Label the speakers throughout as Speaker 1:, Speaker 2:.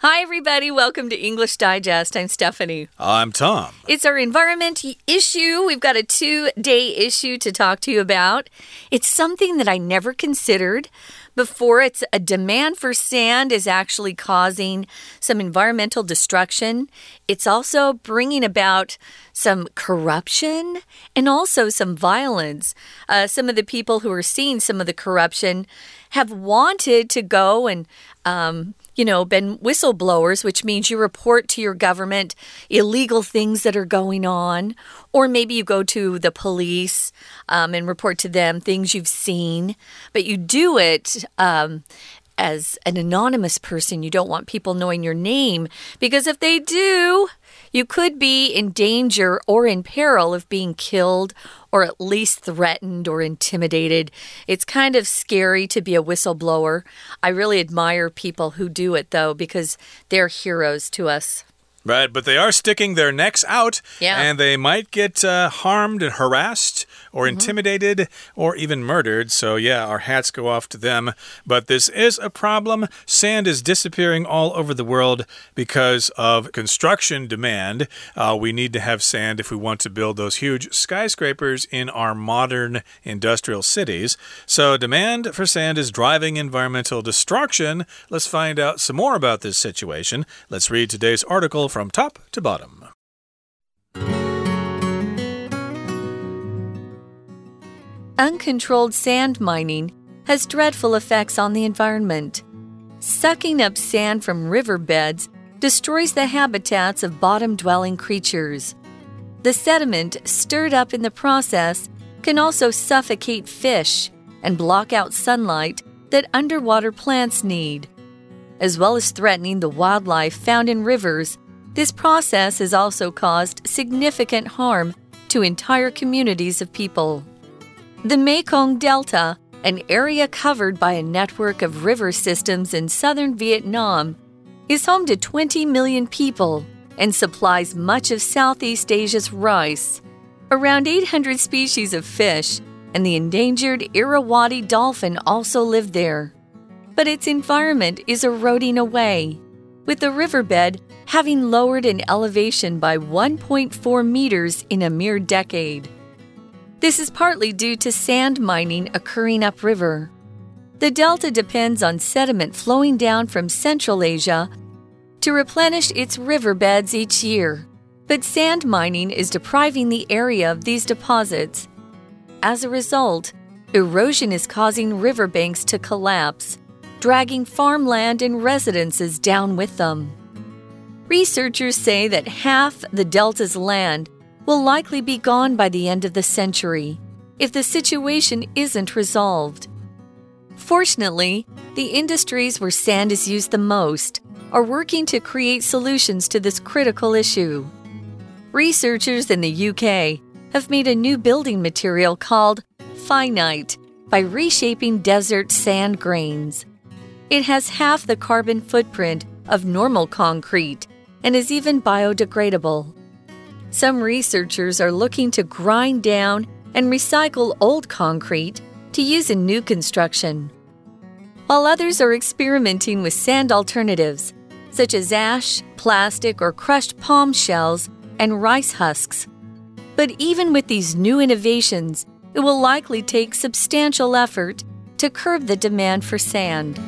Speaker 1: Hi, everybody. Welcome to English Digest. I'm Stephanie.
Speaker 2: I'm Tom.
Speaker 1: It's our environment issue. We've got a two day issue to talk to you about. It's something that I never considered before. It's a demand for sand is actually causing some environmental destruction. It's also bringing about some corruption and also some violence. Uh, some of the people who are seeing some of the corruption have wanted to go and um, you know, been whistleblowers, which means you report to your government illegal things that are going on. Or maybe you go to the police um, and report to them things you've seen, but you do it um, as an anonymous person. You don't want people knowing your name because if they do, you could be in danger or in peril of being killed or at least threatened or intimidated. It's kind of scary to be a whistleblower. I really admire people who do it, though, because they're heroes to us.
Speaker 2: Right, but they are sticking their necks out,
Speaker 1: yeah.
Speaker 2: and they might get uh, harmed and harassed or mm-hmm. intimidated mm -hmm. or even murdered. So, yeah, our hats go off to them. But this is a problem. Sand is disappearing all over the world because of construction demand. Uh, we need to have sand if we want to build those huge skyscrapers in our modern industrial cities. So, demand for sand is driving environmental destruction. Let's find out some more about this situation. Let's read today's article from top to bottom.
Speaker 1: Uncontrolled sand mining has dreadful effects on the environment. Sucking up sand from riverbeds destroys the habitats of bottom dwelling creatures. The sediment stirred up in the process can also suffocate fish and block out sunlight that underwater plants need. As well as threatening the wildlife found in rivers, this process has also caused significant harm to entire communities of people. The Mekong Delta, an area covered by a network of river systems in southern Vietnam, is home to 20 million people and supplies much of Southeast Asia's rice. Around 800 species of fish and the endangered Irrawaddy dolphin also live there. But its environment is eroding away, with the riverbed having lowered in elevation by 1.4 meters in a mere decade. This is partly due to sand mining occurring upriver. The delta depends on sediment flowing down from Central Asia to replenish its riverbeds each year, but sand mining is depriving the area of these deposits. As a result, erosion is causing riverbanks to collapse, dragging farmland and residences down with them. Researchers say that half the delta's land will likely be gone by the end of the century if the situation isn't resolved. Fortunately, the industries where sand is used the most are working to create solutions to this critical issue. Researchers in the UK have made a new building material called Finite by reshaping desert sand grains. It has half the carbon footprint of normal concrete and is even biodegradable. Some researchers are looking to grind down and recycle old concrete to use in new construction, while others are experimenting with sand alternatives, such as ash, plastic, or crushed palm shells and rice husks. But even with these new innovations, it will likely take substantial effort to curb the demand for sand.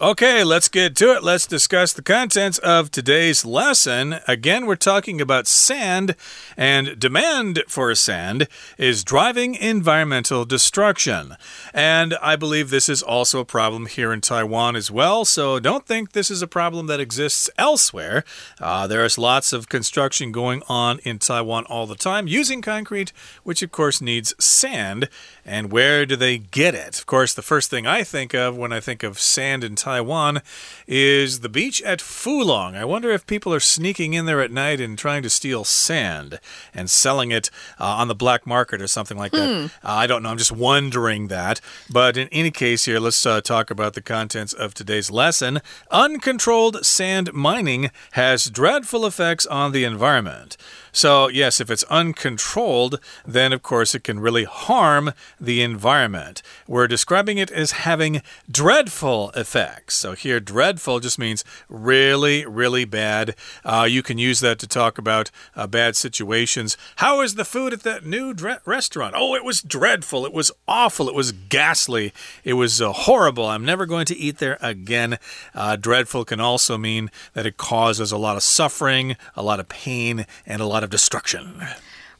Speaker 2: Okay, let's get to it. Let's discuss the contents of today's lesson. Again, we're talking about sand, and demand for sand is driving environmental destruction. And I believe this is also a problem here in Taiwan as well, so don't think this is a problem that exists elsewhere. Uh, there is lots of construction going on in Taiwan all the time using concrete, which of course needs sand. And where do they get it? Of course, the first thing I think of when I think of sand in Taiwan is the beach at Fulong. I wonder if people are sneaking in there at night and trying to steal sand and selling it uh, on the black market or something like that. Hmm. Uh, I don't know. I'm just wondering that. But in any case, here, let's uh, talk about the contents of today's lesson. Uncontrolled sand mining has dreadful effects on the environment. So, yes, if it's uncontrolled, then of course it can really harm the environment. We're describing it as having dreadful effects. So, here, dreadful just means really, really bad. Uh, you can use that to talk about uh, bad situations. How was the food at that new restaurant? Oh, it was dreadful. It was awful. It was ghastly. It was uh, horrible. I'm never going to eat there again. Uh, dreadful can also mean that it causes a lot of suffering, a lot of pain, and a lot of destruction.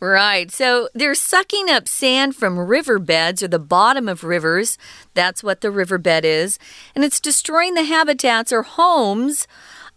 Speaker 1: Right. So they're sucking up sand from riverbeds or the bottom of rivers. That's what the riverbed is. And it's destroying the habitats or homes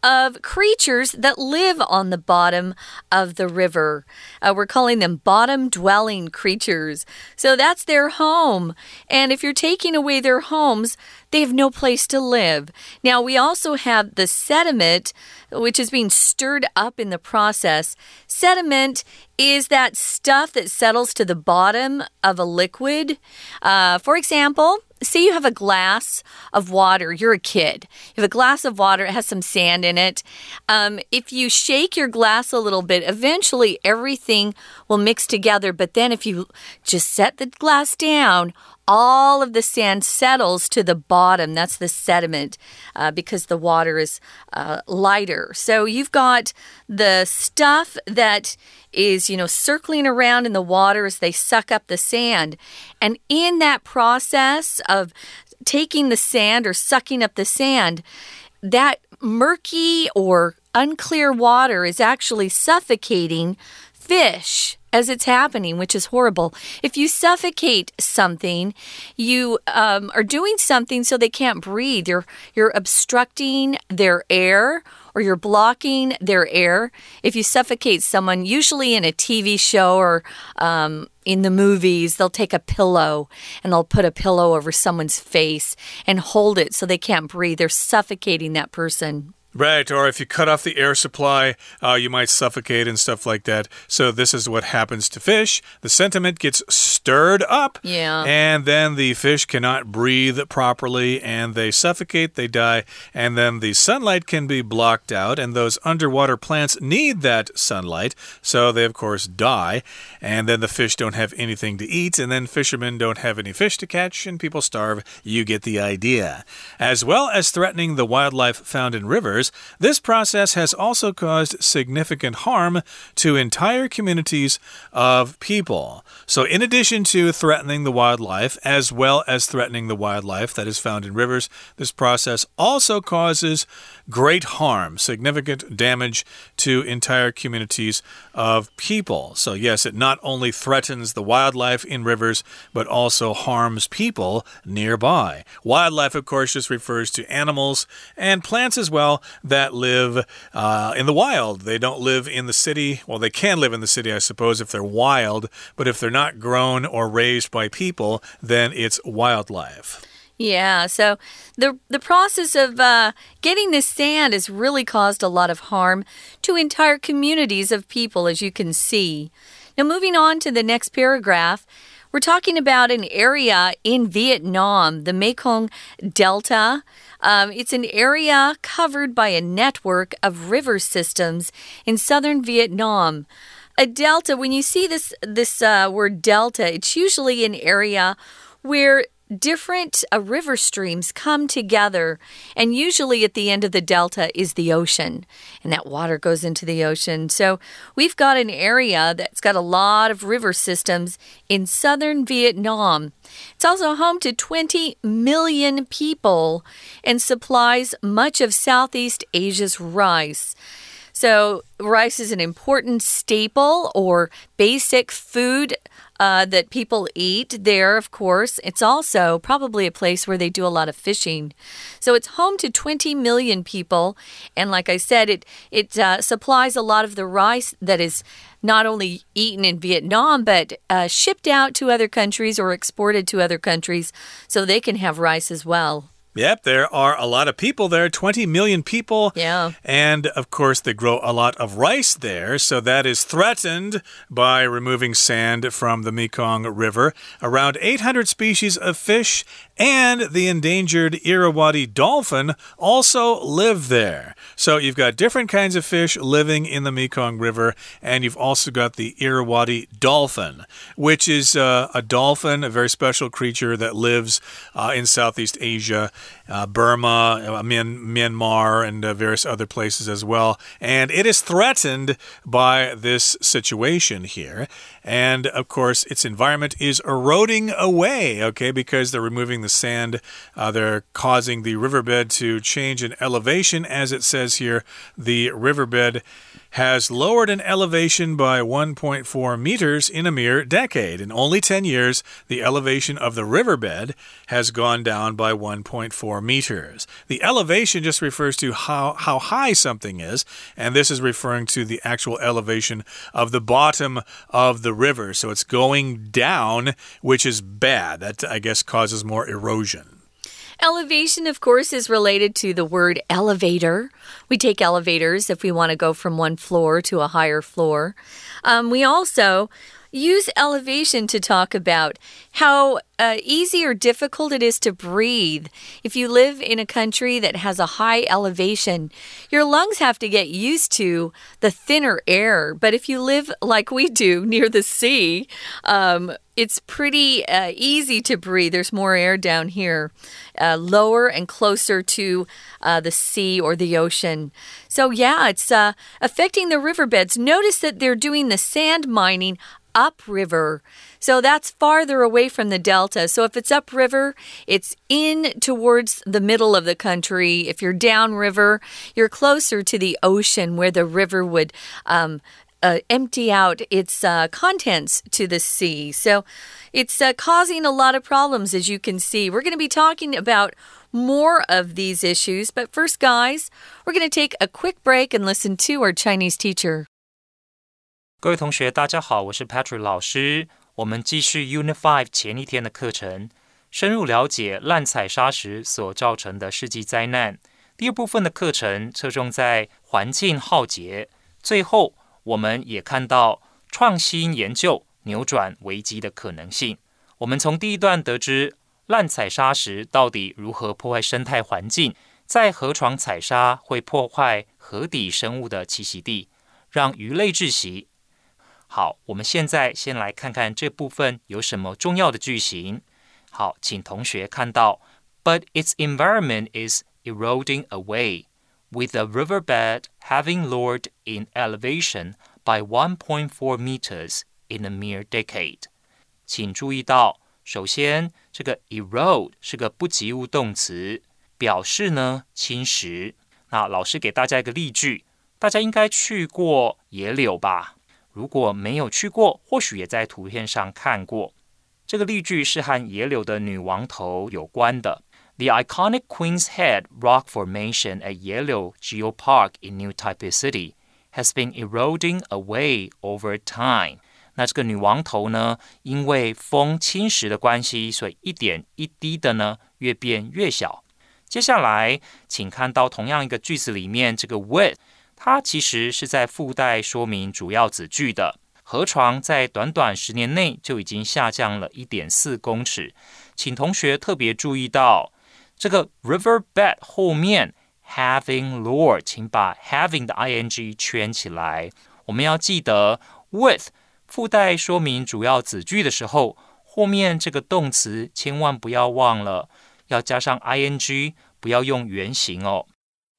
Speaker 1: of creatures that live on the bottom of the river. Uh, we're calling them bottom dwelling creatures. So that's their home. And if you're taking away their homes, they have no place to live. Now, we also have the sediment, which is being stirred up in the process. Sediment is that stuff that settles to the bottom of a liquid. Uh, for example, say you have a glass of water, you're a kid. You have a glass of water, it has some sand in it. Um, if you shake your glass a little bit, eventually everything will mix together. But then if you just set the glass down, all of the sand settles to the bottom. That's the sediment uh, because the water is uh, lighter. So you've got the stuff that is, you know, circling around in the water as they suck up the sand. And in that process of taking the sand or sucking up the sand, that murky or unclear water is actually suffocating fish as it's happening, which is horrible. If you suffocate something, you um, are doing something so they can't breathe. You're you're obstructing their air or you're blocking their air. If you suffocate someone, usually in a TV show or um, in the movies, they'll take a pillow and they'll put a pillow over someone's face and hold it so they can't breathe. They're suffocating that person.
Speaker 2: Right, or if you cut off the air supply, uh, you might suffocate and stuff like that. So, this is what happens to fish. The sediment gets stirred up,
Speaker 1: yeah.
Speaker 2: and then the fish cannot breathe properly and they suffocate, they die, and then the sunlight can be blocked out, and those underwater plants need that sunlight, so they, of course, die, and then the fish don't have anything to eat, and then fishermen don't have any fish to catch, and people starve. You get the idea. As well as threatening the wildlife found in rivers, this process has also caused significant harm to entire communities of people. So, in addition to threatening the wildlife, as well as threatening the wildlife that is found in rivers, this process also causes great harm, significant damage to entire communities of people. So, yes, it not only threatens the wildlife in rivers, but also harms people nearby. Wildlife, of course, just refers to animals and plants as well that live uh, in the wild. They don't live in the city. Well, they can live in the city, I suppose, if they're wild, but if they're not grown or raised by people, then it's wildlife.
Speaker 1: Yeah, so the the process of uh, getting this sand has really caused a lot of harm to entire communities of people, as you can see. Now, moving on to the next paragraph, we're talking about an area in Vietnam, the Mekong Delta. Um, it's an area covered by a network of river systems in southern Vietnam. A delta, when you see this this uh, word delta, it's usually an area where different uh, river streams come together, and usually at the end of the delta is the ocean, and that water goes into the ocean. So we've got an area that's got a lot of river systems in southern Vietnam. It's also home to 20 million people and supplies much of Southeast Asia's rice. So, rice is an important staple or basic food uh, that people eat there, of course. It's also probably a place where they do a lot of fishing. So it's home to 20 million people. And like I said, it, it uh, supplies a lot of the rice that is not only eaten in Vietnam, but uh, shipped out to other countries or exported to other countries so they can have rice as well.
Speaker 2: Yep, there are a lot of people there, 20 million people.
Speaker 1: Yeah.
Speaker 2: And of course, they grow a lot of rice there, so that is threatened by removing sand from the Mekong River. Around 800 species of fish and the endangered Irrawaddy dolphin also live there. So you've got different kinds of fish living in the Mekong River, and you've also got the Irrawaddy dolphin, which is uh, a dolphin, a very special creature that lives uh, in Southeast Asia, uh, Burma, uh, Myanmar, and uh, various other places as well. And it is threatened by this situation here. And of course, its environment is eroding away, okay, because they're removing the sand. Uh, they're causing the riverbed to change in elevation. As it says here, the riverbed has lowered in elevation by 1.4 meters in a mere decade. In only 10 years, the elevation of the riverbed has gone down by 1.4 meters. The elevation just refers to how, how high something is, and this is referring to the actual elevation of the bottom of the river. So it's going down, which is bad. That, I guess, causes more erosion.
Speaker 1: Elevation, of course, is related to the word elevator. We take elevators if we want to go from one floor to a higher floor. Um, we also use elevation to talk about how uh, easy or difficult it is to breathe. If you live in a country that has a high elevation, your lungs have to get used to the thinner air. But if you live like we do near the sea, um, it's pretty uh, easy to breathe. There's more air down here, uh, lower and closer to uh, the sea or the ocean. So, yeah, it's uh, affecting the riverbeds. Notice that they're doing the sand mining upriver. So that's farther away from the delta. So if it's upriver, it's in towards the middle of the country. If you're downriver, you're closer to the ocean where the river would um, uh, empty out its uh, contents to the sea. So it's uh, causing a lot of problems, as you can see. We're going to be talking about more of these issues. But first, guys, we're going to take a quick break and listen to our Chinese teacher.
Speaker 3: 各位同学，大家好，我是 Patrick 老师。我们继续 Unit Five 前一天的课程，深入了解滥采砂石所造成的世纪灾难。第二部分的课程侧重在环境浩劫。最后，我们也看到创新研究扭转危机的可能性。我们从第一段得知，滥采砂石到底如何破坏生态环境，在河床采砂会破坏河底生物的栖息地，让鱼类窒息。好，我们现在先来看看这部分有什么重要的句型。好，请同学看到，But its environment is eroding away, with the riverbed having lowered in elevation by 1.4 meters in a mere decade。请注意到，首先这个 erode 是个不及物动词，表示呢侵蚀。那老师给大家一个例句，大家应该去过野柳吧？如果没有去过，或许也在图片上看过。这个例句是和野柳的女王头有关的。The iconic Queen's Head rock formation at Yehliu Geopark in New Taipei City has been eroding away over time. 那这个女王头呢，因为风侵蚀的关系，所以一点一滴的呢，越变越小。接下来，请看到同样一个句子里面这个 with 它其实是在附带说明主要子句的。河床在短短十年内就已经下降了一点四公尺，请同学特别注意到这个 river bed 后面 having lowered，请把 having 的 ing 圈起来。我们要记得 with 附带说明主要子句的时候，后面这个动词千万不要忘了要加上 ing，不要用原形哦。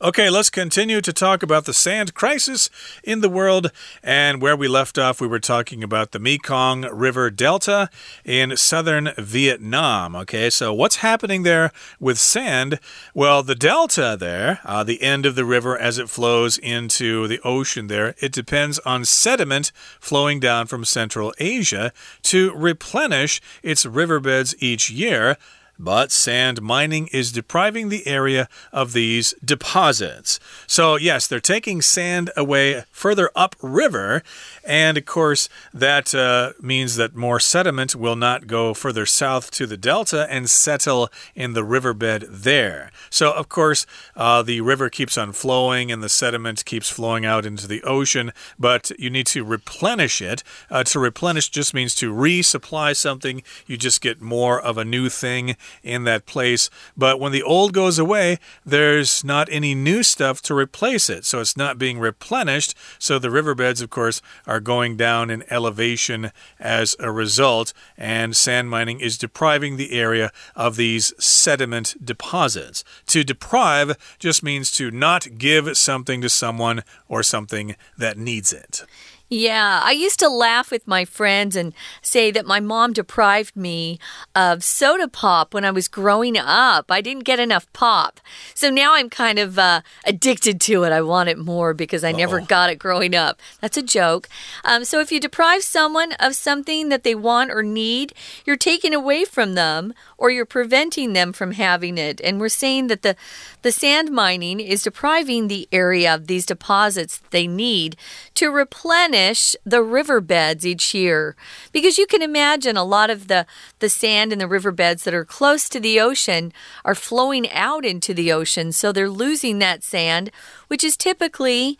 Speaker 2: Okay, let's continue to talk about the sand crisis in the world. And where we left off, we were talking about the Mekong River Delta in southern Vietnam. Okay, so what's happening there with sand? Well, the delta there, uh, the end of the river as it flows into the ocean there, it depends on sediment flowing down from Central Asia to replenish its riverbeds each year. But sand mining is depriving the area of these deposits. So, yes, they're taking sand away further upriver. And of course, that uh, means that more sediment will not go further south to the delta and settle in the riverbed there. So, of course, uh, the river keeps on flowing and the sediment keeps flowing out into the ocean, but you need to replenish it. Uh, to replenish just means to resupply something, you just get more of a new thing in that place. But when the old goes away, there's not any new stuff to replace it. So it's not being replenished. So the riverbeds, of course, are going down in elevation as a result. And sand mining is depriving the area of these sediment deposits. To deprive just means to not give something to someone or something that needs it.
Speaker 1: Yeah, I used to laugh with my friends and say that my mom deprived me of soda pop when I was growing up. I didn't get enough pop. So now I'm kind of uh, addicted to it. I want it more because I uh -oh. never got it growing up. That's a joke. Um, so if you deprive someone of something that they want or need, you're taking away from them or you're preventing them from having it. And we're saying that the, the sand mining is depriving the area of these deposits they need to replenish the riverbeds each year. Because you can imagine a lot of the, the sand in the riverbeds that are close to the ocean are flowing out into the ocean. So they're losing that sand, which is typically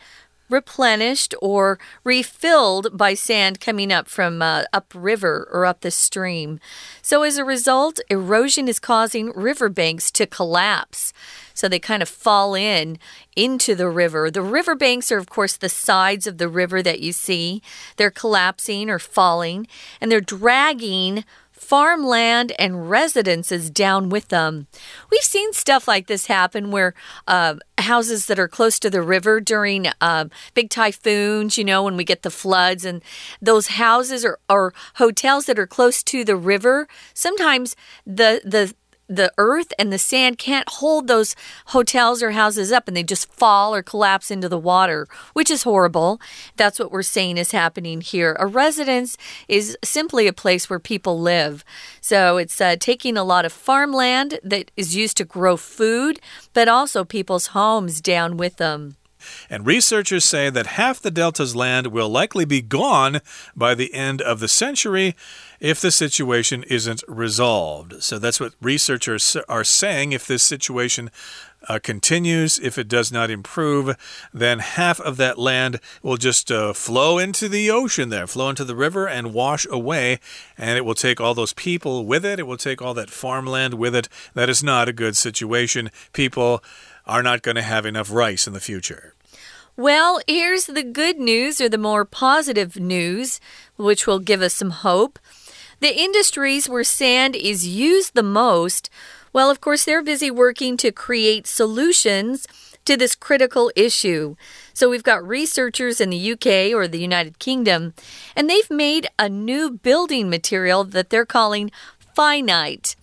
Speaker 1: replenished or refilled by sand coming up from uh, upriver or up the stream. So, as a result, erosion is causing riverbanks to collapse. So they kind of fall in into the river. The riverbanks are, of course, the sides of the river that you see. They're collapsing or falling, and they're dragging farmland and residences down with them. We've seen stuff like this happen where uh, houses that are close to the river during uh, big typhoons, you know, when we get the floods, and those houses or, or hotels that are close to the river, sometimes the the the earth and the sand can't hold those hotels or houses up and they just fall or collapse into the water, which is horrible. That's what we're saying is happening here. A residence is simply a place where people live. So it's uh, taking a lot of farmland that is used to grow food, but also people's homes down with them.
Speaker 2: And researchers say that half the delta's land will likely be gone by the end of the century if the situation isn't resolved. So that's what researchers are saying. If this situation uh, continues, if it does not improve, then half of that land will just uh, flow into the ocean there, flow into the river and wash away. And it will take all those people with it. It will take all that farmland with it. That is not a good situation. People are not going to have enough rice in the future.
Speaker 1: Well, here's the good news or the more positive news, which will give us some hope. The industries where sand is used the most, well, of course, they're busy working to create solutions to this critical issue. So we've got researchers in the UK or the United Kingdom, and they've made a new building material that they're calling finite.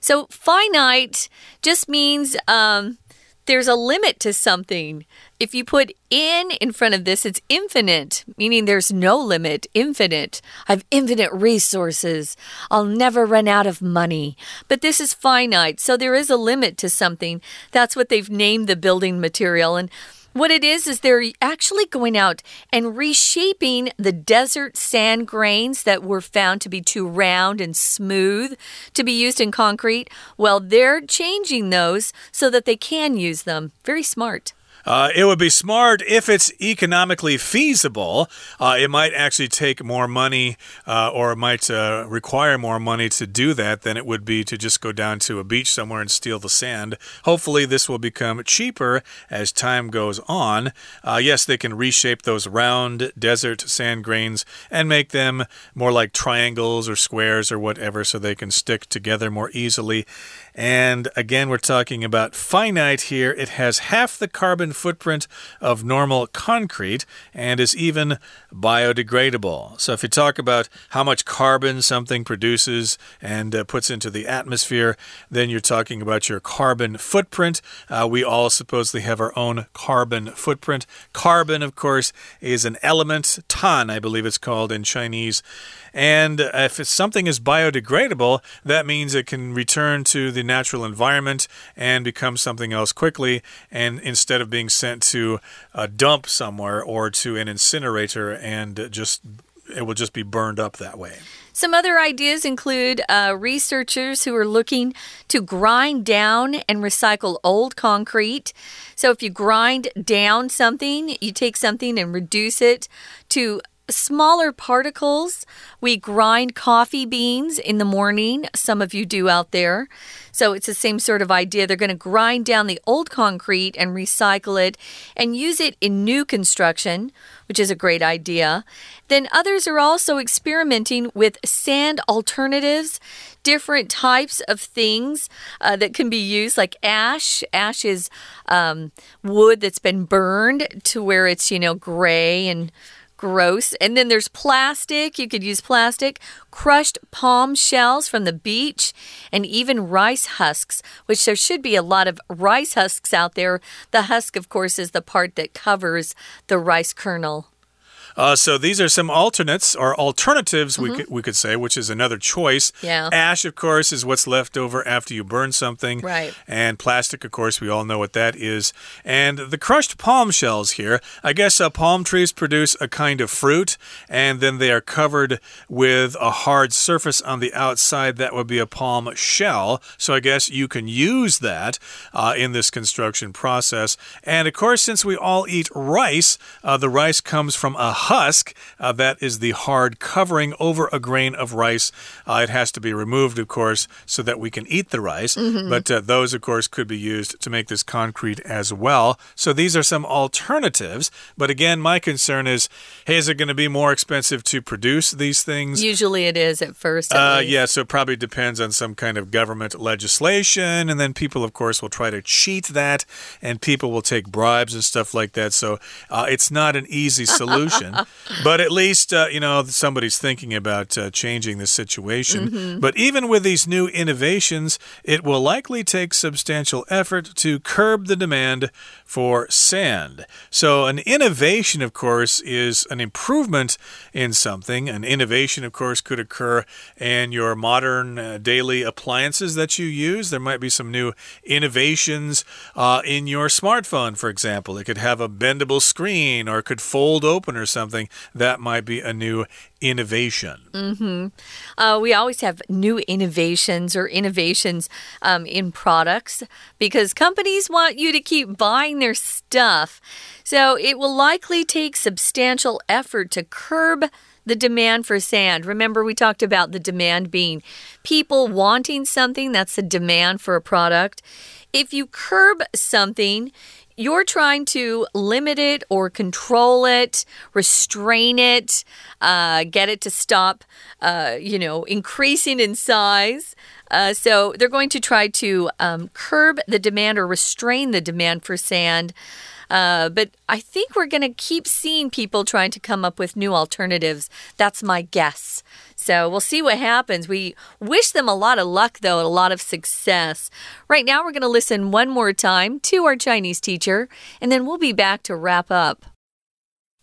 Speaker 1: So finite just means um, there's a limit to something. If you put in in front of this, it's infinite, meaning there's no limit, infinite. I have infinite resources. I'll never run out of money. But this is finite, so there is a limit to something. That's what they've named the building material. And what it is, is they're actually going out and reshaping the desert sand grains that were found to be too round and smooth to be used in concrete. Well, they're changing those so that they can use them. Very smart.
Speaker 2: Uh, it would be smart if it's economically feasible. Uh, it might actually take more money uh, or it might uh, require more money to do that than it would be to just go down to a beach somewhere and steal the sand. Hopefully, this will become cheaper as time goes on. Uh, yes, they can reshape those round desert sand grains and make them more like triangles or squares or whatever so they can stick together more easily. And again, we're talking about finite here. It has half the carbon footprint of normal concrete and is even biodegradable. So, if you talk about how much carbon something produces and uh, puts into the atmosphere, then you're talking about your carbon footprint. Uh, we all supposedly have our own carbon footprint. Carbon, of course, is an element, tan, I believe it's called in Chinese. And if something is biodegradable, that means it can return to the natural environment and become something else quickly. And instead of being sent to a dump somewhere or to an incinerator and just it will just be burned up that way.
Speaker 1: Some other ideas include uh, researchers who are looking to grind down and recycle old concrete. So, if you grind down something, you take something and reduce it to smaller particles. We grind coffee beans in the morning. Some of you do out there. So it's the same sort of idea. They're going to grind down the old concrete and recycle it and use it in new construction, which is a great idea. Then others are also experimenting with sand alternatives, different types of things uh, that can be used, like ash. Ash is um, wood that's been burned to where it's, you know, gray and Gross. And then there's plastic. You could use plastic, crushed palm shells from the beach, and even rice husks, which there should be a lot of rice husks out there. The husk, of course, is the part that covers the rice kernel.
Speaker 2: Uh, so these are some alternates or alternatives mm -hmm. we mm-hmm. could we could say, which is another choice.
Speaker 1: Yeah.
Speaker 2: Ash, of course, is what's left over after you burn something.
Speaker 1: Right.
Speaker 2: And plastic, of course, we all know what that is. And the crushed palm shells here, I guess uh, palm trees produce a kind of fruit, and then they are covered with a hard surface on the outside that would be a palm shell. So I guess you can use that uh, in this construction process. And of course, since we all eat rice, uh, the rice comes from a husk, uh, that is the hard covering over a grain of rice. Uh, it has to be removed, of course, so that we can eat the rice.
Speaker 1: Mm -hmm.
Speaker 2: But uh, those, of course, could be used to make this concrete as well. So these are some alternatives. But again, my concern is hey, is it going to be more expensive to produce these things?
Speaker 1: Usually it is at first.
Speaker 2: At uh, yeah, so it probably depends on some kind of government legislation. And then people, of course, will try to cheat that, and people will take bribes and stuff like that. So uh, it's not an easy solution. but at least, uh, you know, somebody's thinking about uh, changing the situation.
Speaker 1: Mm -hmm.
Speaker 2: But even with these new innovations, it will likely take substantial effort to curb the demand for sand. So, an innovation, of course, is an improvement in something. An innovation, of course, could occur in your modern uh, daily appliances that you use. There might be some new innovations uh, in your smartphone, for example. It could have a bendable screen or it could fold open or something something, that might be a new innovation.
Speaker 1: Mm -hmm. uh, we always have new innovations or innovations um, in products because companies want you to keep buying their stuff. So it will likely take substantial effort to curb the demand for sand. Remember, we talked about the demand being people wanting something, that's the demand for a product. If you curb something, you're trying to limit it or control it, restrain it, uh, get it to stop, uh, you know, increasing in size. Uh, so they're going to try to um, curb the demand or restrain the demand for sand. Uh, but I think we're going to keep seeing people trying to come up with new alternatives. That's my guess. So we'll see what happens. We wish them a lot of luck, though, and a lot of success. Right now, we're going to listen one more time to our Chinese teacher, and then we'll be back to wrap up.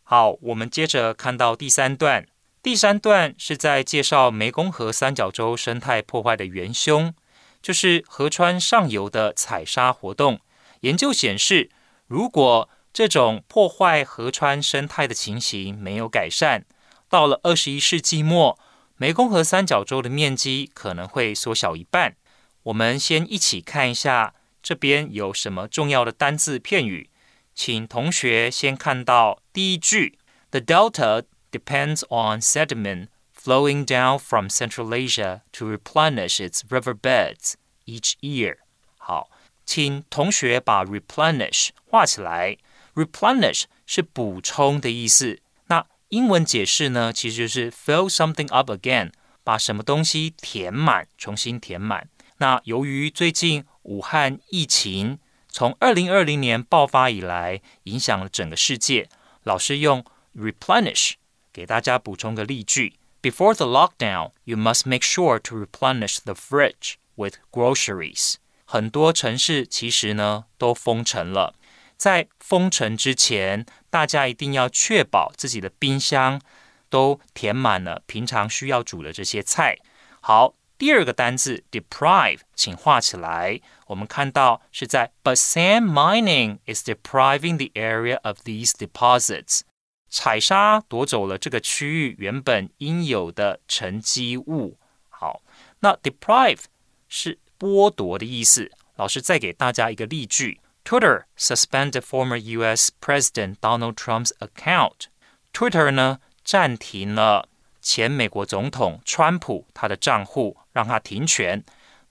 Speaker 3: 好，我们接着看到第三段。第三段是在介绍湄公河三角洲生态破坏的元凶，就是河川上游的采沙活动。研究显示，如果这种破坏河川生态的情形没有改善，到了二十一世纪末， 湄公河三角洲的面积可能会缩小一半。我们先一起看一下这边有什么重要的单字片语，请同学先看到第一句：The delta depends on sediment flowing down from Central Asia to replenish its riverbeds each year。好。请同学把 replenish 画起来。replenish 是补充的意思。 英文解释呢，其实就是 fill something up again，把什么东西填满，重新填满。那由于最近武汉疫情从二零二零年爆发以来，影响了整个世界。老师用 replenish 给大家补充个例句：Before the lockdown, you must make sure to replenish the fridge with groceries。很多城市其实呢都封城了，在封城之前，大家一定要确保自己的冰箱都填满了平常需要煮的这些菜。好。第二个单字 deprive，请画起来。我们看到是在 But sand mining is depriving the area of these deposits。采沙夺走了这个区域原本应有的沉积物。好，那 deprive 是剥夺的意思。老师再给大家一个例句 ：Twitter suspended former U.S. President Donald Trump's account。Twitter 呢暂停了。前美国总统川普他的账户让他停权。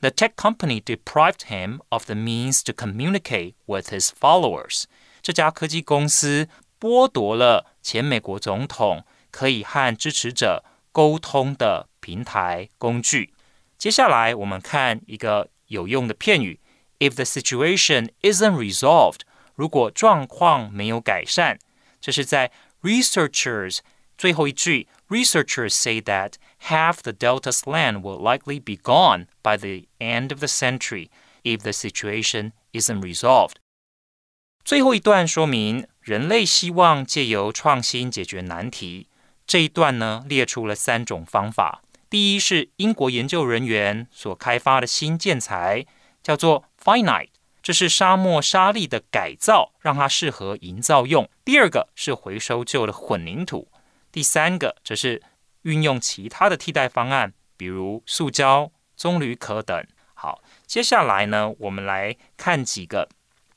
Speaker 3: The tech company deprived him of the means to communicate with his followers。这家科技公司剥夺了前美国总统可以和支持者沟通的平台工具。接下来我们看一个有用的片语 ：If the situation isn't resolved，如果状况没有改善，这是在 researchers 最后一句，researchers say that half the Delta's land will likely be gone by the end of the century if the situation isn't resolved。最后一段说明人类希望借由创新解决难题。这一段呢列出了三种方法。第一是英国研究人员所开发的新建材，叫做 finite，这是沙漠沙砾的改造，让它适合营造用。第二个是回收旧的混凝土。第三个则是运用其他的替代方案，比如塑胶、棕榈壳等。好，接下来呢，我们来看几个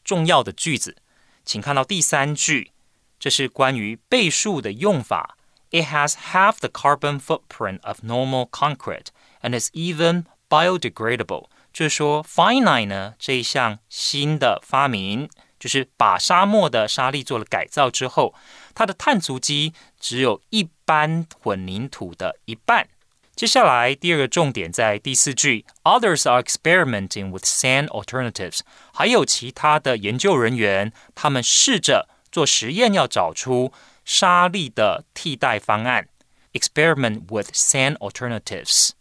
Speaker 3: 重要的句子。请看到第三句，这是关于倍数的用法。It has half the carbon footprint of normal concrete and is even biodegradable。就是说，finite 呢这一项新的发明。就是把沙漠的沙粒做了改造之后，它的碳足迹只有一般混凝土的一半。接下来第二个重点在第四句，Others are experimenting with sand alternatives。还有其他的研究人员，他们试着做实验，要找出沙粒的替代方案。Experiment with sand alternatives。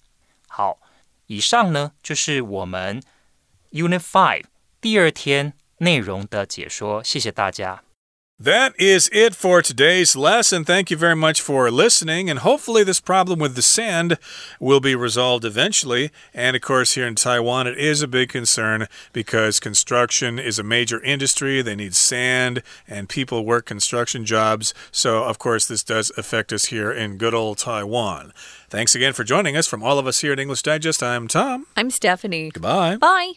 Speaker 3: 以上呢就是我们 Unit Five 第二天。内容的解说。谢谢大家。
Speaker 2: That is it for today's lesson. Thank you very much for listening. And hopefully, this problem with the sand will be resolved eventually. And of course, here in Taiwan, it is a big concern because construction is a major industry. They need sand, and people work construction jobs. So, of course, this does affect us here in good old Taiwan. Thanks again for joining us. From all of us here at English Digest, I'm Tom.
Speaker 1: I'm Stephanie.
Speaker 2: Goodbye.
Speaker 1: Bye.